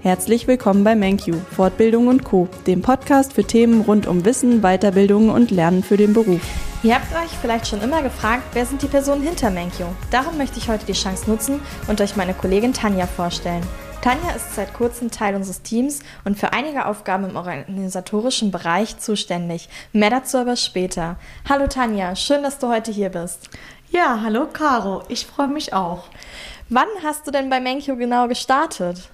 Herzlich willkommen bei MenQ, Fortbildung und Co., dem Podcast für Themen rund um Wissen, Weiterbildung und Lernen für den Beruf. Ihr habt euch vielleicht schon immer gefragt, wer sind die Personen hinter MenQ? Darum möchte ich heute die Chance nutzen und euch meine Kollegin Tanja vorstellen. Tanja ist seit kurzem Teil unseres Teams und für einige Aufgaben im organisatorischen Bereich zuständig. Mehr dazu aber später. Hallo Tanja, schön, dass du heute hier bist. Ja, hallo Caro, ich freue mich auch. Wann hast du denn bei Menkyo genau gestartet?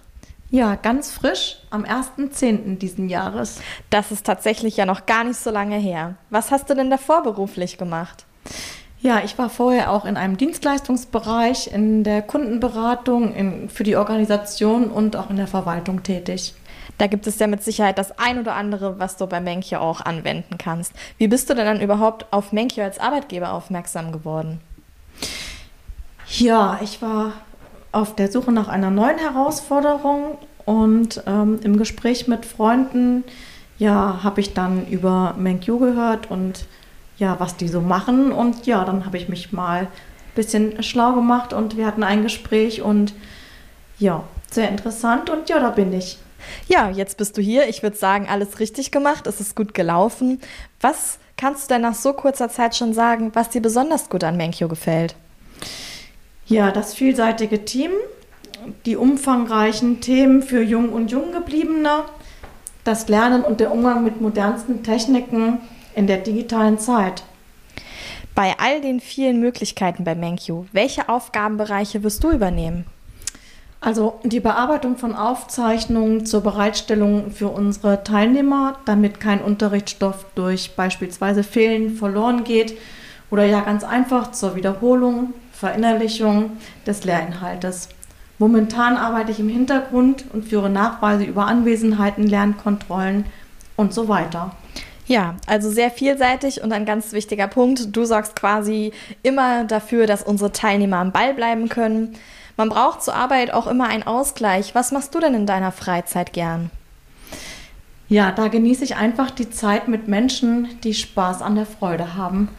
Ja, ganz frisch am 1.10. diesen Jahres. Das ist tatsächlich ja noch gar nicht so lange her. Was hast du denn davor beruflich gemacht? Ja, ich war vorher auch in einem Dienstleistungsbereich, in der Kundenberatung, in, für die Organisation und auch in der Verwaltung tätig. Da gibt es ja mit Sicherheit das ein oder andere, was du bei Menkyo auch anwenden kannst. Wie bist du denn dann überhaupt auf Menkyo als Arbeitgeber aufmerksam geworden? Ja, ich war auf der Suche nach einer neuen Herausforderung und ähm, im Gespräch mit Freunden, ja, habe ich dann über MenQ gehört und ja, was die so machen. Und ja, dann habe ich mich mal ein bisschen schlau gemacht und wir hatten ein Gespräch und ja, sehr interessant und ja, da bin ich. Ja, jetzt bist du hier. Ich würde sagen, alles richtig gemacht. Es ist gut gelaufen. Was kannst du denn nach so kurzer Zeit schon sagen, was dir besonders gut an Menkyo gefällt? Ja, das vielseitige Team, die umfangreichen Themen für Jung und Junggebliebene, das Lernen und der Umgang mit modernsten Techniken in der digitalen Zeit. Bei all den vielen Möglichkeiten bei MenQ, welche Aufgabenbereiche wirst du übernehmen? Also die Bearbeitung von Aufzeichnungen zur Bereitstellung für unsere Teilnehmer, damit kein Unterrichtsstoff durch beispielsweise Fehlen verloren geht oder ja ganz einfach zur Wiederholung Verinnerlichung des Lehrinhaltes. Momentan arbeite ich im Hintergrund und führe Nachweise über Anwesenheiten, Lernkontrollen und so weiter. Ja, also sehr vielseitig und ein ganz wichtiger Punkt. Du sorgst quasi immer dafür, dass unsere Teilnehmer am Ball bleiben können. Man braucht zur Arbeit auch immer einen Ausgleich. Was machst du denn in deiner Freizeit gern? Ja, da genieße ich einfach die Zeit mit Menschen, die Spaß an der Freude haben.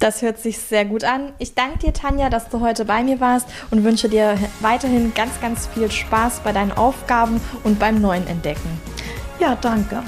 Das hört sich sehr gut an. Ich danke dir, Tanja, dass du heute bei mir warst und wünsche dir weiterhin ganz, ganz viel Spaß bei deinen Aufgaben und beim neuen Entdecken. Ja, danke.